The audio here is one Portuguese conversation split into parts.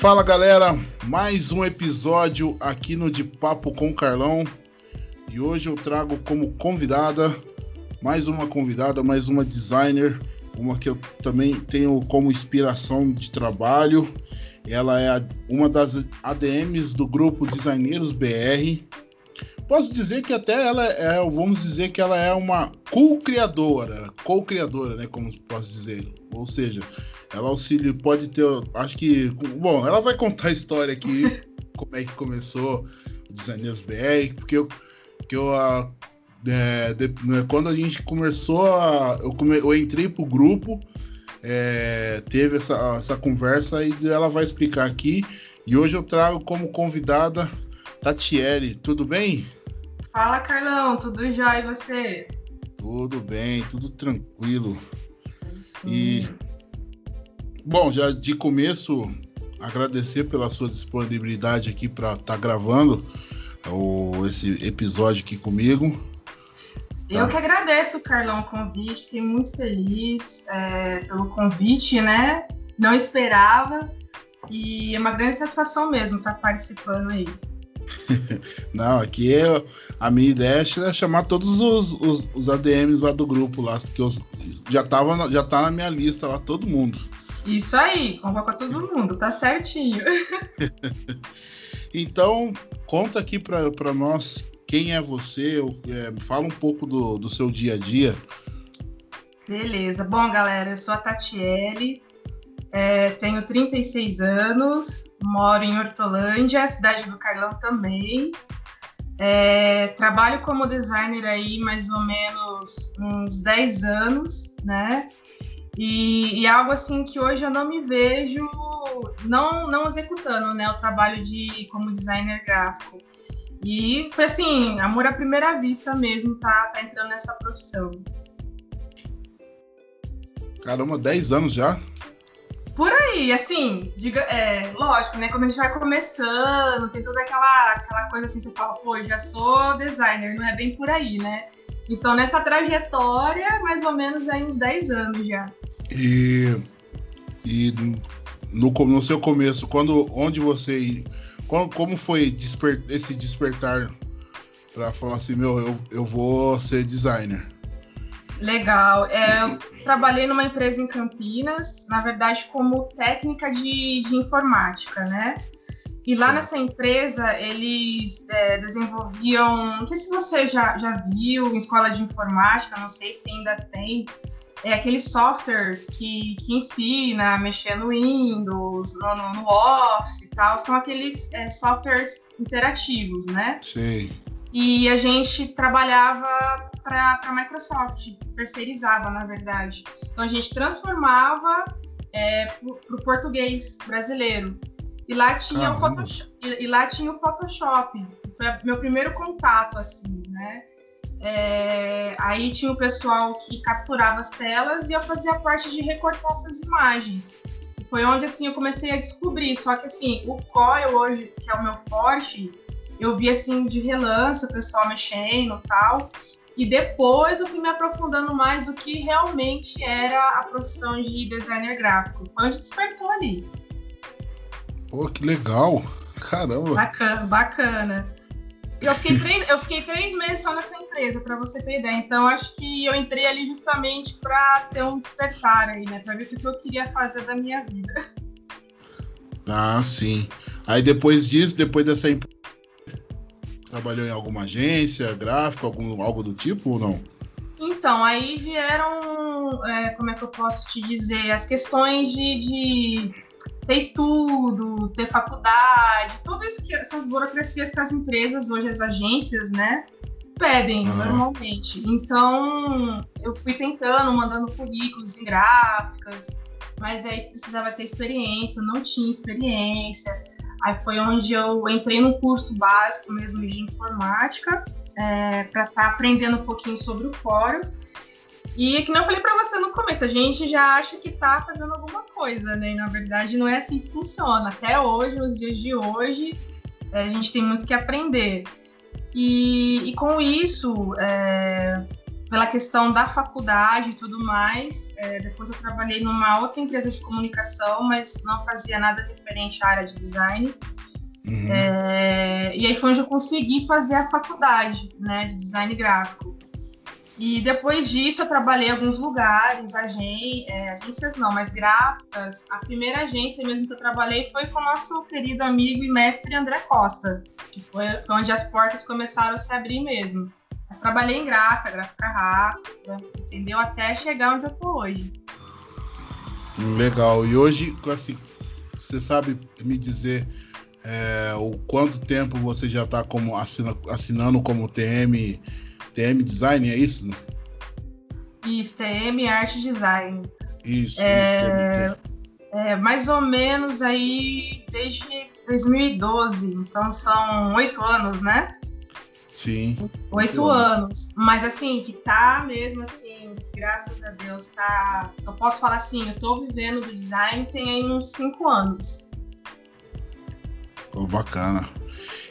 Fala galera, mais um episódio aqui no De Papo com Carlão e hoje eu trago como convidada mais uma convidada, mais uma designer, uma que eu também tenho como inspiração de trabalho. Ela é uma das ADMs do grupo Designeiros BR. Posso dizer que até ela é, vamos dizer que ela é uma co-criadora, co-criadora, né, como posso dizer. Ou seja, ela auxilia, pode ter, acho que, bom, ela vai contar a história aqui, como é que começou o Designers BR, porque eu, que eu, é, de, né, quando a gente começou, a, eu, come, eu entrei pro grupo, é, teve essa, essa conversa e ela vai explicar aqui, e hoje eu trago como convidada Tatiele, tudo bem? Fala, Carlão, tudo já e você? Tudo bem, tudo tranquilo. Sim. E Bom, já de começo, agradecer pela sua disponibilidade aqui para estar tá gravando o, esse episódio aqui comigo. Tá? Eu que agradeço, Carlão, o convite. Fiquei muito feliz é, pelo convite, né? Não esperava. E é uma grande satisfação mesmo estar participando aí. Não, aqui é, a minha ideia é chamar todos os, os, os ADMs lá do grupo lá, que eu, já, tava, já tá na minha lista lá, todo mundo. Isso aí, convoca todo mundo, tá certinho. então, conta aqui para nós quem é você, é, fala um pouco do, do seu dia a dia. Beleza. Bom, galera, eu sou a Tatiele, é, tenho 36 anos, moro em Hortolândia, cidade do Carlão também. É, trabalho como designer aí mais ou menos uns 10 anos, né? E, e, algo assim que hoje eu não me vejo não, não executando né, o trabalho de como designer gráfico. E foi assim, amor à primeira vista mesmo, tá, tá entrando nessa profissão. Caramba, 10 anos já? Por aí, assim, diga, é, lógico, né? Quando a gente vai começando, tem toda aquela, aquela coisa assim, você fala, pô, já sou designer, não é bem por aí, né? Então, nessa trajetória, mais ou menos aí uns 10 anos já. E, e no, no seu começo, quando, onde você. Como, como foi desper, esse despertar para falar assim, meu, eu, eu vou ser designer? Legal. É, eu trabalhei numa empresa em Campinas, na verdade, como técnica de, de informática, né? E lá nessa empresa, eles é, desenvolviam, não sei se você já, já viu em escola de informática, não sei se ainda tem, é aqueles softwares que, que ensina a mexer no Windows, no, no, no Office e tal, são aqueles é, softwares interativos, né? Sim. E a gente trabalhava para a Microsoft, terceirizava, na verdade. Então a gente transformava é, para o português brasileiro. E lá tinha o Photoshop, e, e lá tinha o Photoshop. Foi meu primeiro contato, assim, né? É, aí tinha o pessoal que capturava as telas e eu fazia parte de recortar essas imagens. Foi onde assim eu comecei a descobrir. Só que assim, o Corel hoje, que é o meu forte, eu vi assim de relance o pessoal mexendo tal. E depois eu fui me aprofundando mais o que realmente era a profissão de designer gráfico. Foi onde despertou ali. Pô, que legal! Caramba! Bacana, bacana. Eu fiquei, três, eu fiquei três meses só nessa empresa, para você ter ideia. Então, acho que eu entrei ali justamente para ter um despertar aí, né? Para ver o que eu queria fazer da minha vida. Ah, sim. Aí depois disso, depois dessa empresa, trabalhou em alguma agência, gráfico, algum, algo do tipo ou não? Então, aí vieram, é, como é que eu posso te dizer, as questões de, de ter estudo, ter faculdade, todas essas burocracias que as empresas, hoje as agências, né, pedem uhum. normalmente. Então, eu fui tentando, mandando currículos em gráficas, mas aí precisava ter experiência, eu não tinha experiência. Aí foi onde eu entrei no curso básico mesmo de informática, é, para estar tá aprendendo um pouquinho sobre o fórum. E que não falei para você no começo, a gente já acha que tá fazendo alguma coisa, né? E na verdade não é assim que funciona. Até hoje, nos dias de hoje, é, a gente tem muito que aprender. E, e com isso, é, pela questão da faculdade e tudo mais. É, depois eu trabalhei numa outra empresa de comunicação, mas não fazia nada referente à área de design. Uhum. É, e aí foi onde eu consegui fazer a faculdade né, de design gráfico. E depois disso eu trabalhei em alguns lugares, agen é, agências não, mas gráficas. A primeira agência mesmo que eu trabalhei foi com o nosso querido amigo e mestre André Costa, que foi onde as portas começaram a se abrir mesmo. Mas trabalhei em gráfica, gráfica rápida, entendeu? Até chegar onde eu tô hoje. Legal. E hoje, assim, você sabe me dizer é, o quanto tempo você já está como assina, assinando como TM, TM Design, é isso? Isso, TM Arte Design. Isso, é, isso é, mais ou menos aí desde 2012, então são oito anos, né? Sim. Oito anos. Mas assim, que tá mesmo assim, graças a Deus tá. Eu posso falar assim, eu tô vivendo do design tem aí uns cinco anos. Oh, bacana.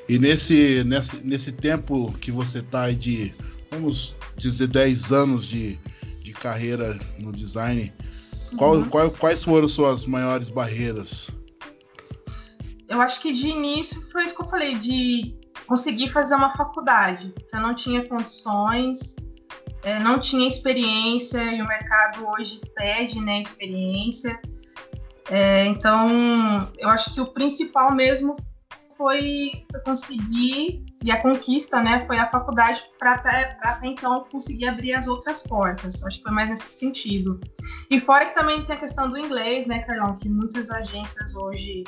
E nesse, nesse, nesse tempo que você tá aí de, vamos dizer, 10 anos de, de carreira no design, qual, uhum. qual, quais foram suas maiores barreiras? Eu acho que de início foi isso que eu falei, de consegui fazer uma faculdade, que eu não tinha condições, é, não tinha experiência, e o mercado hoje pede né, experiência. É, então, eu acho que o principal mesmo foi conseguir, e a conquista né, foi a faculdade para até, até então conseguir abrir as outras portas. Acho que foi mais nesse sentido. E fora que também tem a questão do inglês, né, Carlão, que muitas agências hoje,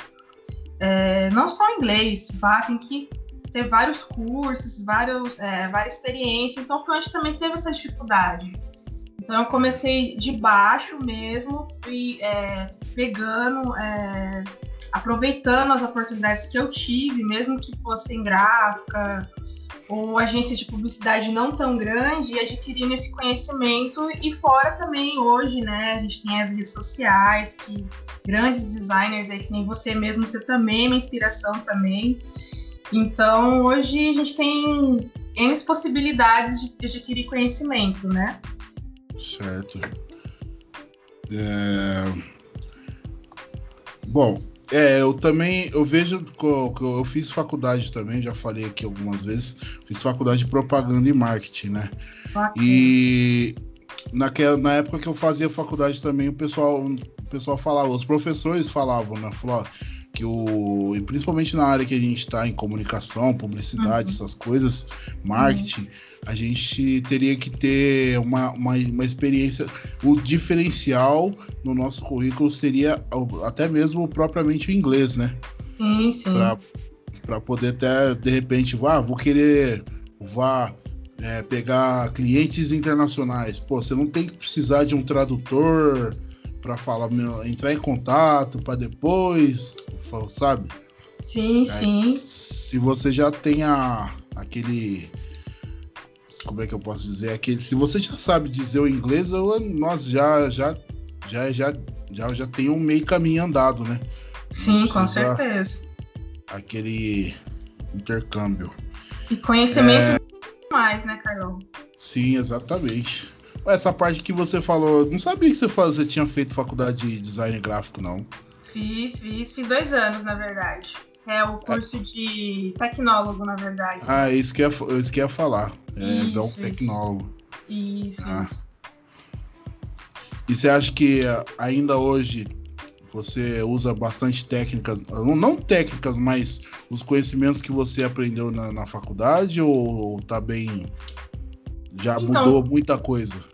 é, não só inglês, batem que ter vários cursos, vários, é, várias experiências, então foi onde também teve essa dificuldade. Então eu comecei de baixo mesmo, fui é, pegando, é, aproveitando as oportunidades que eu tive, mesmo que fosse em gráfica ou agência de publicidade não tão grande, e adquirindo esse conhecimento. E fora também hoje, né, a gente tem as redes sociais, que grandes designers aí, que nem você mesmo, você também é inspiração também. Então, hoje a gente tem N possibilidades de adquirir conhecimento, né? Certo. É... Bom, é, eu também, eu vejo que eu fiz faculdade também, já falei aqui algumas vezes, fiz faculdade de propaganda e marketing, né? Bacana. E naquela, na época que eu fazia faculdade também, o pessoal, o pessoal falava, os professores falavam, né? Falou, que o. E principalmente na área que a gente está, em comunicação, publicidade, uhum. essas coisas, marketing, uhum. a gente teria que ter uma, uma, uma experiência. O diferencial no nosso currículo seria até mesmo propriamente o inglês, né? Sim, sim. Para poder até, de repente, ah, vou querer. Vá é, pegar clientes internacionais. Pô, você não tem que precisar de um tradutor para falar, meu, entrar em contato para depois, sabe? Sim, Aí, sim. Se você já tem a, aquele como é que eu posso dizer? Aquele se você já sabe dizer o inglês eu, nós já já já já já já tem um meio caminho andado né? Sim com certeza. Aquele intercâmbio. E conhecimento é... mais né Carlão sim exatamente essa parte que você falou, não sabia que você, você tinha feito faculdade de design gráfico, não. Fiz, fiz, fiz dois anos, na verdade. É o curso é. de tecnólogo, na verdade. Ah, isso que ia, isso que ia falar. É, isso, um tecnólogo. Isso, ah. isso. E você acha que ainda hoje você usa bastante técnicas, não técnicas, mas os conhecimentos que você aprendeu na, na faculdade ou, ou tá bem. Já então, mudou muita coisa?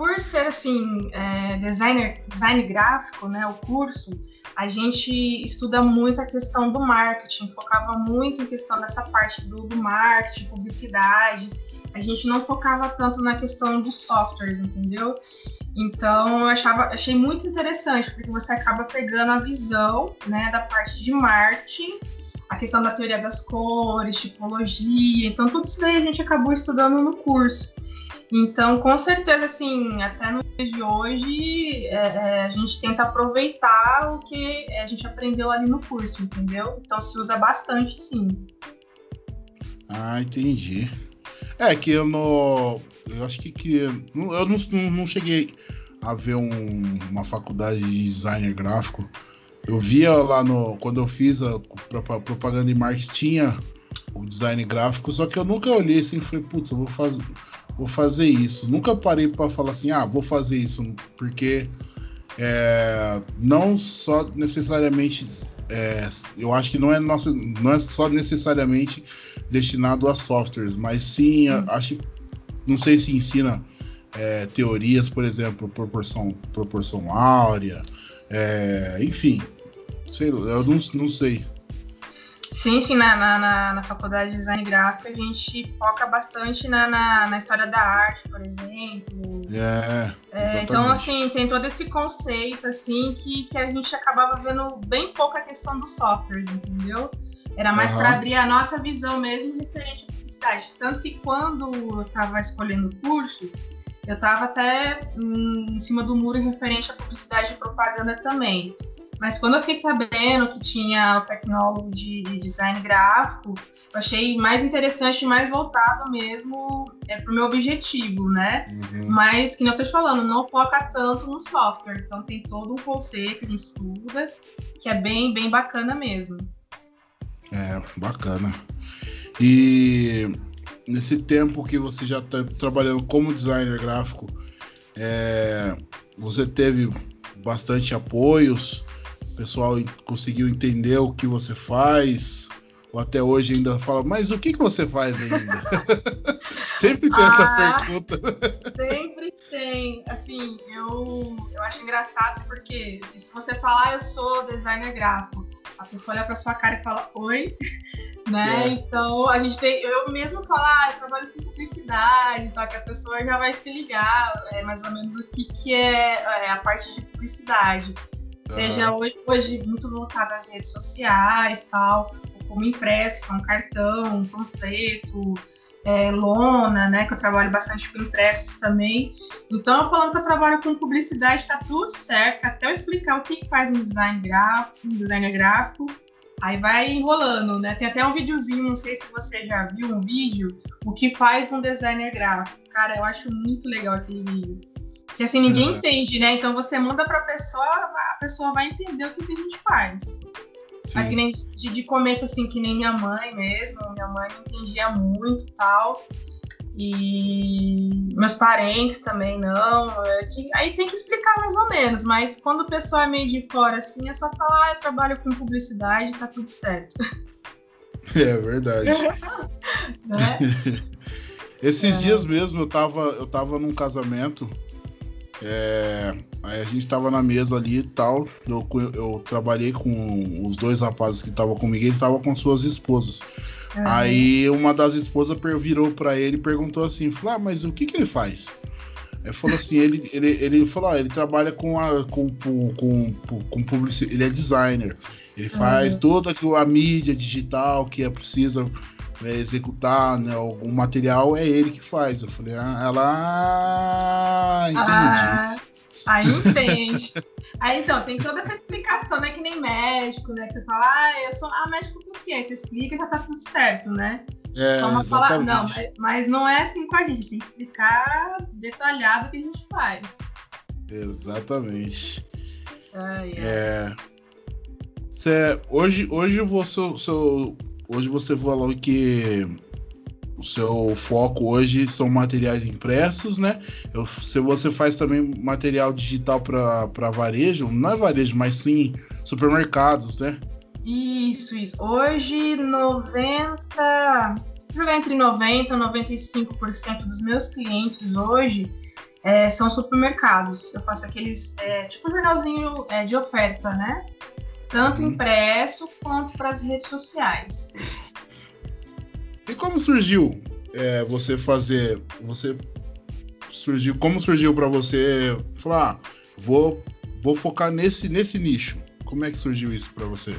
Por ser assim é, designer design gráfico né o curso a gente estuda muito a questão do marketing focava muito em questão dessa parte do, do marketing publicidade. A gente não focava tanto na questão dos softwares entendeu? Então eu achava achei muito interessante porque você acaba pegando a visão né da parte de marketing a questão da teoria das cores tipologia. Então tudo isso daí a gente acabou estudando no curso então, com certeza, assim, até no dia de hoje, é, é, a gente tenta aproveitar o que a gente aprendeu ali no curso, entendeu? Então, se usa bastante, sim. Ah, entendi. É que eu no. Eu acho que, que eu não, não cheguei a ver um, uma faculdade de designer gráfico. Eu via lá no. Quando eu fiz a propaganda e marketing, tinha o design gráfico, só que eu nunca olhei assim e falei, putz, eu vou fazer, vou fazer isso. Nunca parei para falar assim, ah, vou fazer isso, porque é, não só necessariamente. É, eu acho que não é, nossa, não é só necessariamente destinado a softwares, mas sim, hum. acho não sei se ensina é, teorias, por exemplo, proporção, proporção áurea, é, enfim, sei, eu não, não sei. Sim, sim, na, na, na, faculdade de design gráfico a gente foca bastante na, na, na história da arte, por exemplo. É, é, então, assim, tem todo esse conceito, assim, que, que a gente acabava vendo bem pouco a questão dos softwares, entendeu? Era mais uhum. para abrir a nossa visão mesmo referente à publicidade. Tanto que quando eu estava escolhendo o curso, eu estava até hum, em cima do muro referente à publicidade e propaganda também. Mas quando eu fiquei sabendo que tinha o tecnólogo de, de design gráfico, eu achei mais interessante e mais voltado mesmo é, para o meu objetivo, né? Uhum. Mas, que não estou te falando, não foca tanto no software. Então tem todo um conceito gente estuda, que é bem, bem bacana mesmo. É, bacana. E nesse tempo que você já está trabalhando como designer gráfico, é, você teve bastante apoios, pessoal conseguiu entender o que você faz, ou até hoje ainda fala, mas o que, que você faz ainda? sempre tem ah, essa pergunta. Sempre tem. Assim, eu, eu acho engraçado porque se você falar, eu sou designer gráfico, a pessoa olha para sua cara e fala, oi, né? É. Então a gente tem, eu mesmo falar, ah, eu trabalho com publicidade, tá? Que a pessoa já vai se ligar, é mais ou menos o que, que é, é a parte de publicidade. Uhum. Seja hoje, hoje muito voltada às redes sociais, tal, como impresso, com cartão, um panfleto, é, lona, né? Que eu trabalho bastante com impressos também. Então, falando que eu trabalho com publicidade, tá tudo certo. Até eu explicar o que faz um design gráfico, um designer gráfico, aí vai enrolando, né? Tem até um videozinho, não sei se você já viu um vídeo, o que faz um designer gráfico. Cara, eu acho muito legal aquele vídeo. Que assim, ninguém uhum. entende, né? Então você manda pra pessoa, pessoa vai entender o que, que a gente faz. Mas que nem de, de, começo, assim, que nem minha mãe mesmo. Minha mãe não entendia muito e tal. E meus parentes também não. Aí tem que explicar mais ou menos, mas quando o pessoal é meio de fora, assim, é só falar, ah, eu trabalho com publicidade, tá tudo certo. É verdade. né? Esses é. dias mesmo eu tava, eu tava num casamento é, aí a gente tava na mesa ali e tal. Eu, eu trabalhei com os dois rapazes que estavam comigo, eles estavam com suas esposas. Uhum. Aí uma das esposas virou para ele e perguntou assim: falou, ah, mas o que, que ele faz? Ele falou assim, ele, ele, ele falou, ah, ele trabalha com a com, com, com, com publicidade, ele é designer. Ele faz uhum. toda a mídia digital que é precisa é, executar né, algum material, é ele que faz. Eu falei, ah, ela. Ah, entendi. Ah, aí entende. aí então, tem toda essa explicação, né? Que nem médico, né? Que você fala, ah, eu sou ah, médico por quê? Você explica e já tá tudo certo, né? É, falar, não, mas, não é assim com a gente, tem que explicar detalhado o que a gente faz. Exatamente. Ai, é. Cê, hoje, hoje você, seu, Hoje você falou que o seu foco hoje são materiais impressos, né? Eu, se você faz também material digital para varejo, não é varejo, mas sim supermercados, né? Isso, isso. Hoje, 90. Jogar entre 90% e 95% dos meus clientes hoje é, são supermercados. Eu faço aqueles, é, tipo jornalzinho é, de oferta, né? tanto uhum. impresso quanto para as redes sociais. E como surgiu é, você fazer, você surgiu, como surgiu para você falar, ah, vou, vou focar nesse, nesse nicho? Como é que surgiu isso para você?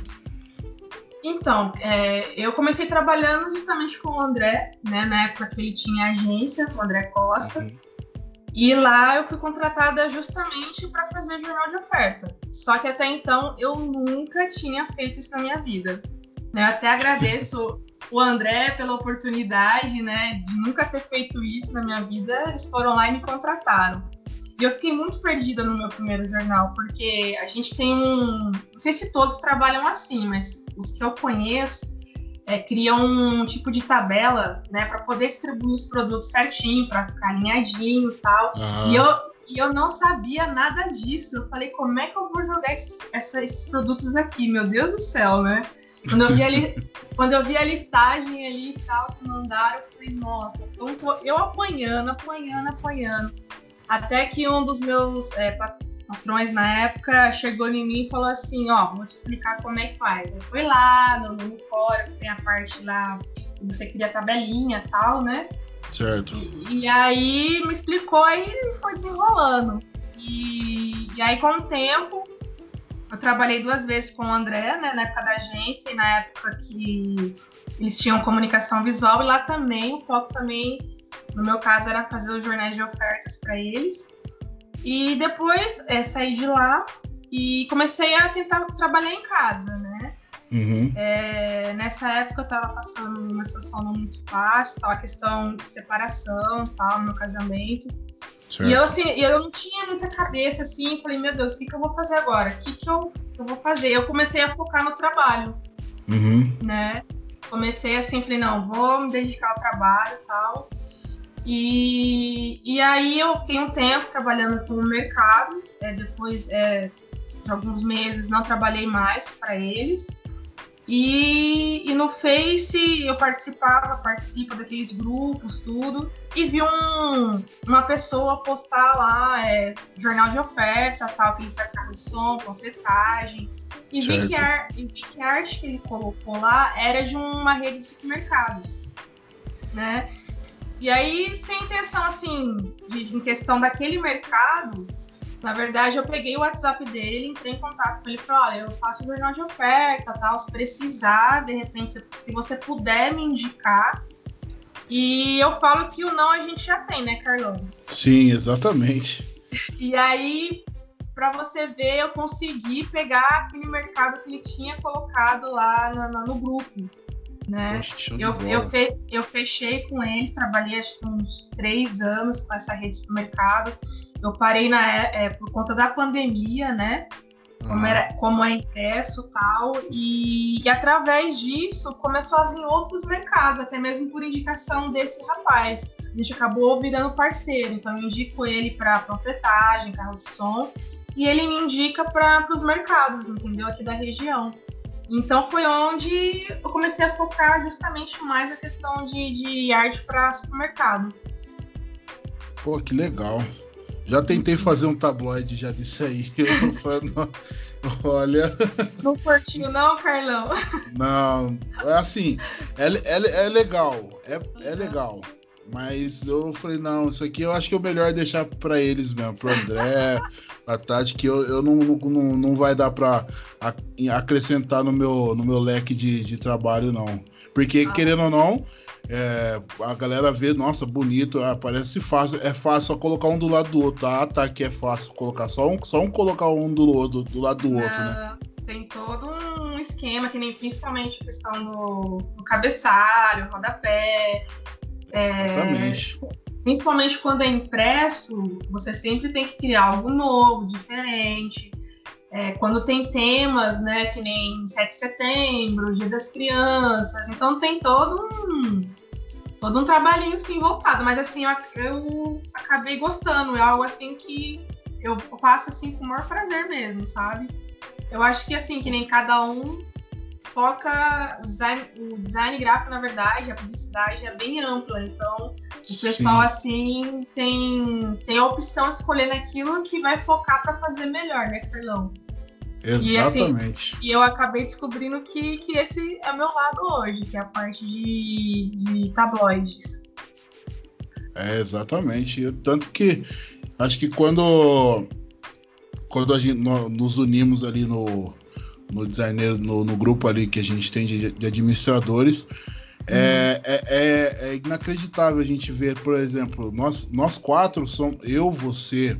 Então, é, eu comecei trabalhando justamente com o André, né, na época que ele tinha agência, o André Costa. Uhum. E lá eu fui contratada justamente para fazer jornal de oferta. Só que até então eu nunca tinha feito isso na minha vida. Né? Até agradeço o André pela oportunidade, né, de nunca ter feito isso na minha vida. Eles foram lá e me contrataram. E eu fiquei muito perdida no meu primeiro jornal, porque a gente tem um. Não sei se todos trabalham assim, mas os que eu conheço é, criam um tipo de tabela, né, para poder distribuir os produtos certinho, para ficar alinhadinho e tal. Uhum. E eu, e eu não sabia nada disso. Eu falei, como é que eu vou jogar esses, esses produtos aqui? Meu Deus do céu, né? Quando eu vi, ali, quando eu vi a listagem ali e tal, que mandaram, eu falei, nossa, eu apanhando, apanhando, apanhando. Até que um dos meus é, patrões na época chegou em mim e falou assim, ó, vou te explicar como é que faz. Eu fui lá no, fórum, que tem a parte lá que você cria tabelinha e tal, né? Certo. E, e, aí me explicou e foi desenrolando. E, e aí, com o tempo, eu trabalhei duas vezes com o André, né, na época da agência e na época que eles tinham comunicação visual, e lá também, o foco também, no meu caso, era fazer os jornais de ofertas para eles. E depois é, saí de lá e comecei a tentar trabalhar em casa, né? Uhum. É, nessa época eu estava passando uma situação não muito fácil, tal, a questão de separação, tal, no meu casamento. Certo. E eu assim, eu não tinha muita cabeça assim, falei, meu Deus, o que, que eu vou fazer agora? O que, que eu, eu vou fazer? Eu comecei a focar no trabalho, uhum. né? Comecei assim, falei, não, vou me dedicar ao trabalho e tal. E, e aí eu fiquei um tempo trabalhando com o mercado, é, depois é, de alguns meses não trabalhei mais para eles. E, e, no Face eu participava, participo daqueles grupos, tudo, e vi um, uma pessoa postar lá é, jornal de oferta, tal, que ele faz carro de som, panfletagem. E vi, que a, e vi que a arte que ele colocou lá era de uma rede de supermercados, né? E aí, sem intenção, assim, de, em questão daquele mercado, na verdade, eu peguei o WhatsApp dele, entrei em contato com ele e falei, olha, eu faço jornal de oferta, tal, se precisar, de repente, se, você puder me indicar. E eu falo que o não a gente já tem, né, Carlão? Sim, exatamente. E aí, para você ver, eu consegui pegar aquele mercado que ele tinha colocado lá no, no grupo né? Poxa, eu, eu, fe, eu fechei com eles, trabalhei acho que uns três anos com essa rede de supermercado. Eu parei na, é, por conta da pandemia, né? Como, era, como é impresso tal, e, e através disso começou a vir outros mercados, até mesmo por indicação desse rapaz. A gente acabou virando parceiro, então eu indico ele para panfletagem, carro de som, e ele me indica para os mercados, entendeu? Aqui da região. Então foi onde eu comecei a focar justamente mais a questão de, de arte para supermercado. Pô, que legal. Já tentei fazer um tabloide já disso aí. Eu olha. Não curtiu, não, Carlão? Não, é assim, é, é, é legal, é, é legal. Mas eu falei, não, isso aqui eu acho que é o melhor deixar para eles mesmo, pro André, a Tati, que eu, eu não, não, não vai dar para acrescentar no meu, no meu leque de, de trabalho, não. Porque, ah. querendo ou não, é, a galera vê, nossa, bonito, ah, parece fácil, é fácil só colocar um do lado do outro. Ah, tá, que é fácil colocar, só um, só um colocar um do, outro, do lado do outro, né? Tem todo um esquema, que nem principalmente a questão do, do cabeçalho, rodapé. É, principalmente quando é impresso, você sempre tem que criar algo novo, diferente. É, quando tem temas, né, que nem 7 de setembro, Dia das Crianças, então tem todo um todo um trabalhinho sim voltado, mas assim eu, eu acabei gostando, é algo assim que eu faço assim com o maior prazer mesmo, sabe? Eu acho que assim que nem cada um foca o design, o design gráfico, na verdade, a publicidade é bem ampla. Então, o pessoal, Sim. assim, tem, tem a opção de escolher naquilo que vai focar para fazer melhor, né, Carlão? Exatamente. E, assim, e eu acabei descobrindo que, que esse é o meu lado hoje, que é a parte de, de tabloides. É, exatamente. Tanto que acho que quando, quando a gente, nos unimos ali no, no designer, no, no, grupo ali que a gente tem de, de administradores. É, é, é, é, inacreditável a gente ver, por exemplo, nós, nós quatro somos eu, você,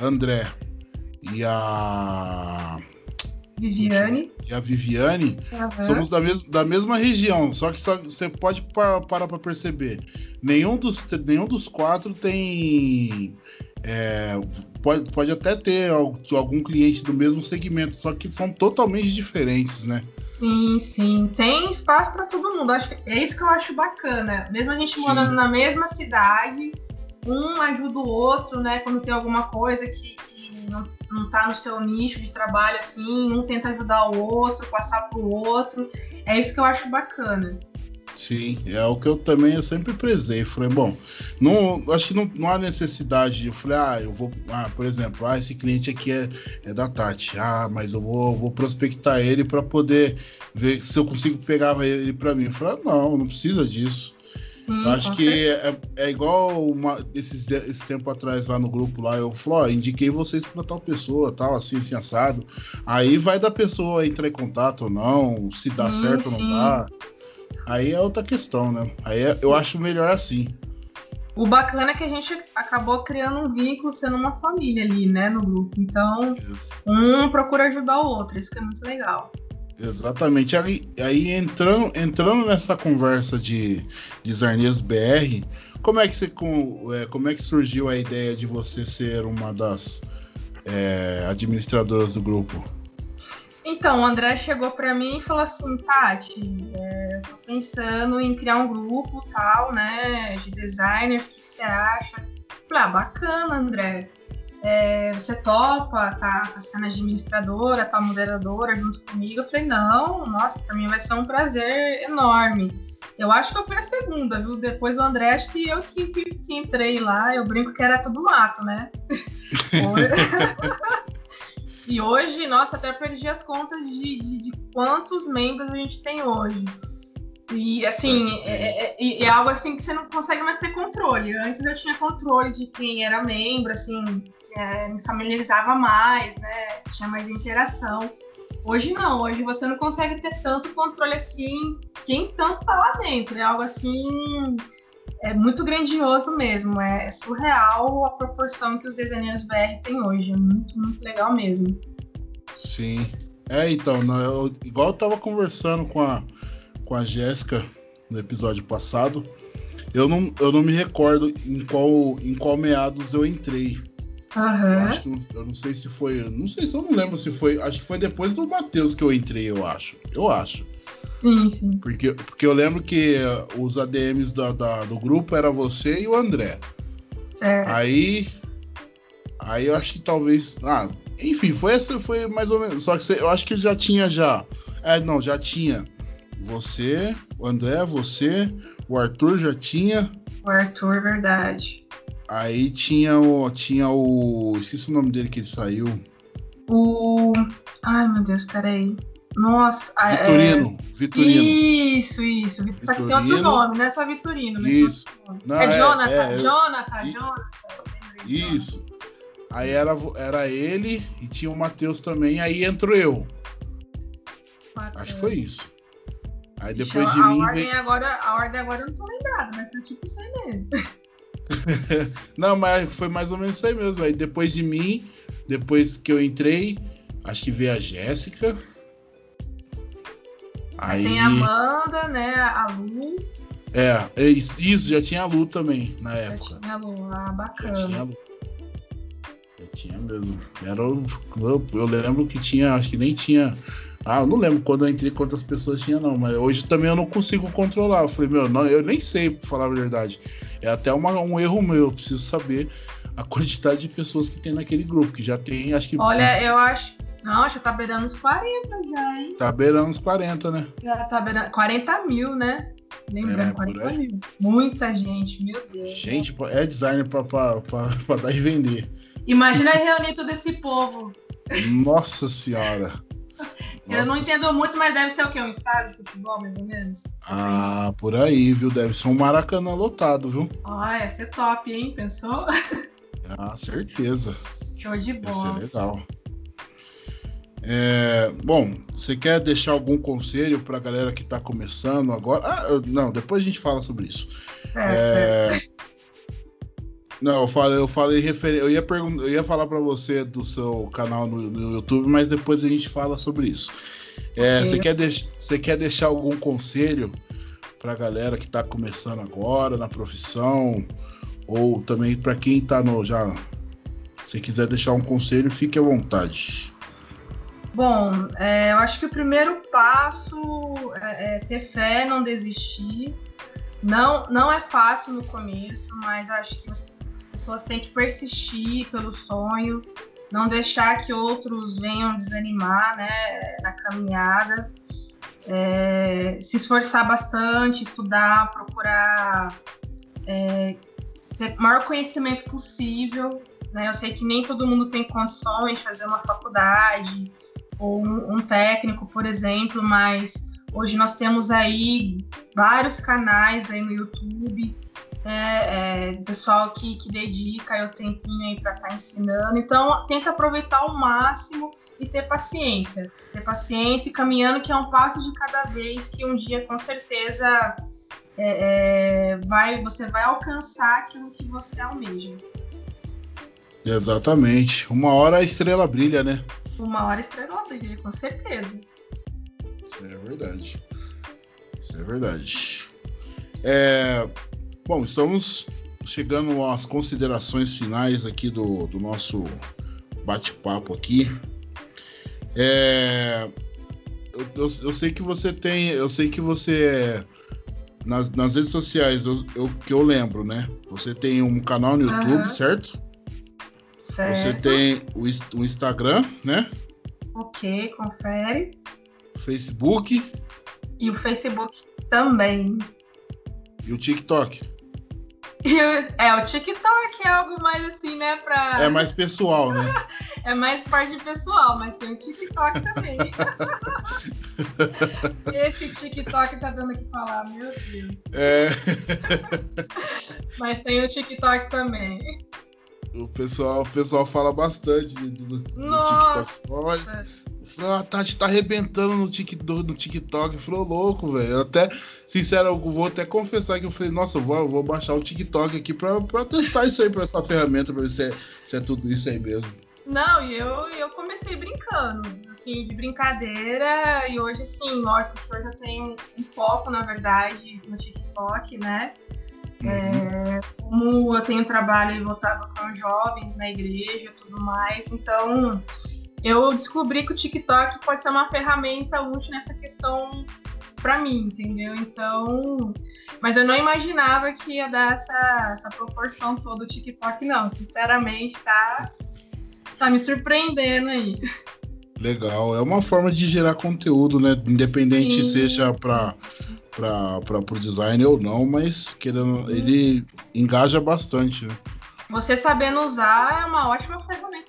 André e a. Viviane. E a Viviane. Uhum. Somos da, mes da mesma região, só que você pode parar para perceber. Nenhum dos, nenhum dos quatro tem. É, pode, pode até ter algum cliente do mesmo segmento, só que são totalmente diferentes, né? Sim, sim. Tem espaço para todo mundo. Acho é isso que eu acho bacana. Mesmo a gente sim. morando na mesma cidade, um ajuda o outro, né? Quando tem alguma coisa que, que não, não tá no seu nicho de trabalho, assim, um tenta ajudar o outro, passar pro outro. É isso que eu acho bacana. Sim, é o que eu também eu sempre prezei. Falei, bom, não, acho que não, não há necessidade. Eu falei, ah, eu vou, ah, por exemplo, ah, esse cliente aqui é, é da Tati. Ah, mas eu vou, vou prospectar ele para poder ver se eu consigo pegar ele para mim. Eu falei, ah, não, não precisa disso. Hum, eu acho que é, é, igual uma, esses, esse tempo atrás lá no grupo lá, eu falei, ó, indiquei vocês para tal pessoa, tal, assim, assim, assado. Aí vai da pessoa entrar em contato ou não, se dá hum, certo ou não dá. Aí é outra questão, né? Aí é, eu acho melhor assim. O bacana é que a gente acabou criando um vínculo, sendo uma família ali, né, no grupo. Então, isso. um procura ajudar o outro, isso que é muito legal. Exatamente. Aí, aí entrando, entrando nessa conversa de, de Zarneiros BR, como é, que você, é, como é que surgiu a ideia de você ser uma das é, administradoras do grupo? Então, o André chegou para mim e falou assim, Tati, é, tô pensando em criar um grupo tal, né, de designers, o que, você acha? Eu falei, ah, bacana, André. É, você topa, tá, tá sendo administradora, tá moderadora junto comigo? Eu falei, não, nossa, para mim vai ser um prazer enorme. Eu acho que eu fui a segunda, viu? Depois do André, acho que eu que, que, que entrei lá, eu brinco que era tudo mato, né? E hoje, nossa, até perdi as contas de, de, de quantos membros a gente tem hoje. E assim, é, é, é, algo assim que você não consegue mais ter controle. Antes eu tinha controle de quem era membro, assim, é, me familiarizava mais, né? Tinha mais interação. Hoje não, hoje você não consegue ter tanto controle assim, quem tanto tá lá dentro. É algo assim é muito grandioso mesmo. É, surreal a proporção que os desenhos BR têm hoje. É muito, muito legal mesmo. Sim. É, então, eu, igual eu tava conversando com a, com a Jéssica no episódio passado, eu não, eu não me recordo em qual, em qual meados eu entrei. Uhum. Eu, eu não sei se foi. Não sei se eu não lembro se foi. Acho que foi depois do Matheus que eu entrei, eu acho. Eu acho. Sim, sim. Porque, porque eu lembro que os ADMs da, da, do grupo era você e o André. É. Aí. Aí eu acho que talvez. Ah, enfim, foi essa, foi mais ou menos. Só que você, eu acho que já tinha já. É, não, já tinha. Você, o André, você, o Arthur já tinha. O Arthur, verdade. Aí tinha o. Tinha o. Esqueci o nome dele que ele saiu. O. Ai, meu Deus, peraí. Nossa, Vitorino, é... Vitorino. Isso, isso. Vitorino. Só que tem outro nome, não é só Vitorino. Né? Isso. Não, é, é Jonathan, é, Jonathan, eu... Jonathan. Isso. Aí era, era ele e tinha o Matheus também, aí entrou eu. Mateus. Acho que foi isso. Aí depois de a mim. Ordem veio... agora, a ordem agora eu não tô lembrado, mas foi tipo isso aí mesmo. não, mas foi mais ou menos isso aí mesmo. Aí depois de mim, depois que eu entrei, acho que veio a Jéssica. Aí... Tem a Amanda, né? A Lu. É, é isso, isso, já tinha a Lu também na época. Já tinha a Lu, ah, bacana. Já tinha a Lu. Já tinha mesmo. Era o, eu lembro que tinha, acho que nem tinha. Ah, eu não lembro quando eu entrei quantas pessoas tinha, não, mas hoje também eu não consigo controlar. Eu falei, meu, não, eu nem sei, pra falar a verdade. É até uma, um erro meu, eu preciso saber a quantidade de pessoas que tem naquele grupo, que já tem, acho que. Olha, eu acho não, já tá beirando os 40 já, hein? Tá beirando os 40, né? Já tá beirando. 40 mil, né? Lembrando, é, 40 mil. Muita gente, meu Deus. Gente, é designer pra, pra, pra, pra dar e vender. Imagina reunir todo esse povo. Nossa senhora. Eu não entendo muito, mas deve ser o quê? Um estádio de futebol, mais ou menos? Ah, por aí, viu? Deve ser um Maracanã lotado, viu? Ah, ia ser top, hein? Pensou? Ah, certeza. Show de bola. Ia ser legal. É, bom, você quer deixar algum conselho para a galera que está começando agora? Ah, não, depois a gente fala sobre isso. É, é, Não, eu falei, eu falei refer... eu ia pergun... eu ia falar para você do seu canal no, no, YouTube, mas depois a gente fala sobre isso. É, okay. Você quer, você quer deixar algum conselho para a galera que está começando agora na profissão ou também para quem está no já se quiser deixar um conselho, fique à vontade. Bom, é, eu acho que o primeiro passo é, é ter fé, não desistir. Não, não é fácil no começo, mas acho que as pessoas têm que persistir pelo sonho, não deixar que outros venham desanimar né, na caminhada, é, se esforçar bastante, estudar, procurar é, ter o maior conhecimento possível. Né? Eu sei que nem todo mundo tem condições de fazer uma faculdade ou um, um técnico, por exemplo, mas Hoje nós temos aí vários canais aí no YouTube, é, é, pessoal que, que dedica o tempinho aí para estar tá ensinando. Então, tenta aproveitar ao máximo e ter paciência. Ter paciência e caminhando, que é um passo de cada vez, que um dia com certeza é, é vai, você vai alcançar aquilo que você almeja. Exatamente. Uma hora a estrela brilha, né? Uma hora a estrela brilha, com certeza. Isso é verdade. Isso é verdade. É, bom, estamos chegando às considerações finais aqui do, do nosso bate-papo aqui. É, eu, eu, eu, sei que você tem, eu sei que você nas, nas redes sociais, eu, eu, que eu lembro, né? Você tem um canal no YouTube, uhum. certo? Certo. Você tem o, o Instagram, né? Ok, confere. Facebook. E o Facebook também. E o TikTok. É, o TikTok é algo mais assim, né? Pra... É mais pessoal, né? é mais parte pessoal, mas tem o TikTok também. Esse TikTok tá dando que falar, meu Deus. É. mas tem o TikTok também. O pessoal, o pessoal fala bastante do, do Nossa. TikTok. Olha, a Tati tá arrebentando no TikTok, no TikTok. Falou louco, velho. Até, sincero, eu vou até confessar que eu falei, nossa, eu vou, eu vou baixar o TikTok aqui pra, pra testar isso aí, pra essa ferramenta, pra ver se é, se é tudo isso aí mesmo. Não, e eu, eu comecei brincando, assim, de brincadeira, e hoje, sim, lógico que hoje eu tenho um foco, na verdade, no TikTok, né? Uhum. É, como eu tenho trabalho voltado com jovens na igreja e tudo mais, então eu descobri que o TikTok pode ser uma ferramenta útil nessa questão para mim, entendeu? Então, mas eu não imaginava que ia dar essa, essa proporção toda o TikTok, não. Sinceramente, tá, tá me surpreendendo aí. Legal, é uma forma de gerar conteúdo, né? Independente Sim. seja para para o design ou não, mas querendo, ele engaja bastante, né? Você sabendo usar é uma ótima ferramenta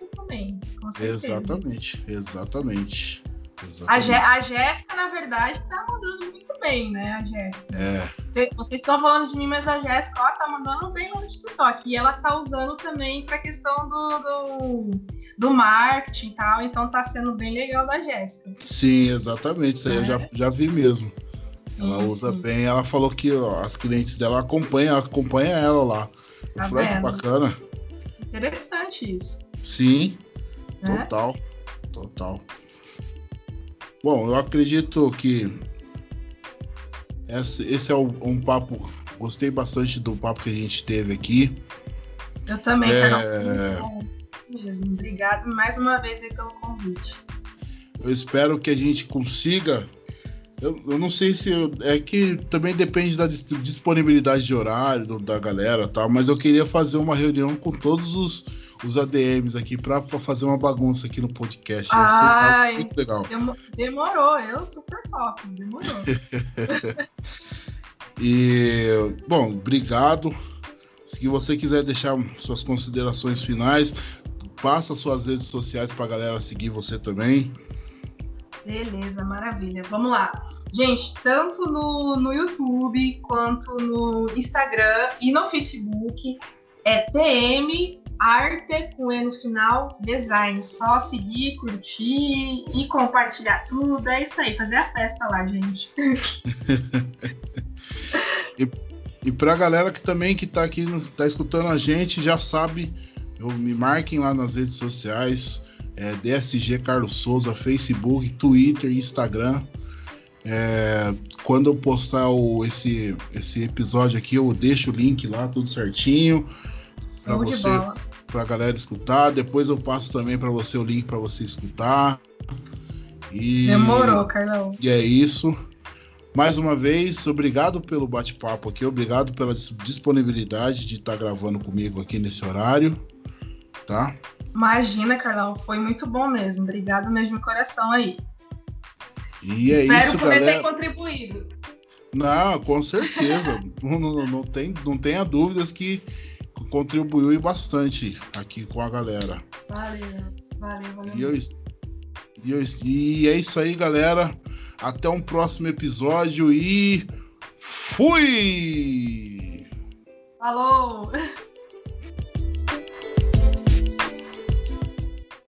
também. Exatamente, exatamente. exatamente. A, a Jéssica, na verdade, tá mandando muito bem, né? A Jéssica. É. Vocês estão falando de mim, mas a Jéssica, ela tá mandando bem no TikTok. E ela tá usando também pra questão do, do, do marketing e tal. Então tá sendo bem legal da Jéssica. Sim, exatamente. Isso aí é. eu já, já vi mesmo. Ela usa bem. Ela falou que ó, as clientes dela acompanham, acompanha ela lá. Tá eu falei, que bacana. Interessante isso. Sim, né? total, total. Bom, eu acredito que esse, esse é um papo. Gostei bastante do papo que a gente teve aqui. Eu também, é... mesmo. Obrigado mais uma vez pelo convite. Eu espero que a gente consiga eu, eu não sei se. Eu, é que também depende da disponibilidade de horário do, da galera tal, mas eu queria fazer uma reunião com todos os, os ADMs aqui para fazer uma bagunça aqui no podcast. Ai, muito legal. Demorou, eu super top, demorou. e, bom, obrigado. Se você quiser deixar suas considerações finais, passa suas redes sociais para a galera seguir você também. Beleza, maravilha. Vamos lá. Gente, tanto no, no YouTube quanto no Instagram e no Facebook é TM Arte com E no final, design. Só seguir, curtir e compartilhar tudo. É isso aí, fazer a festa lá, gente. e, E pra galera que também que tá aqui, tá escutando a gente, já sabe, eu, me marquem lá nas redes sociais, é, DSG Carlos Souza, Facebook, Twitter, Instagram. É, quando eu postar o, esse, esse episódio aqui, eu deixo o link lá, tudo certinho. De você, bola. Pra galera escutar. Depois eu passo também pra você o link pra você escutar. E, Demorou, Carlão. e é isso. Mais uma vez, obrigado pelo bate-papo aqui, obrigado pela dis- disponibilidade de estar gravando comigo aqui nesse horário, tá? Imagina, Carlão, foi muito bom mesmo. Obrigado mesmo de coração aí. E é Espero isso, poder ter galera. contribuído. Não, com certeza. não, não, não tem, não tenha dúvidas que contribuiu bastante aqui com a galera. Valeu, valeu, valeu. E, eu, e, eu, e é isso aí, galera. Até um próximo episódio e fui! Falou!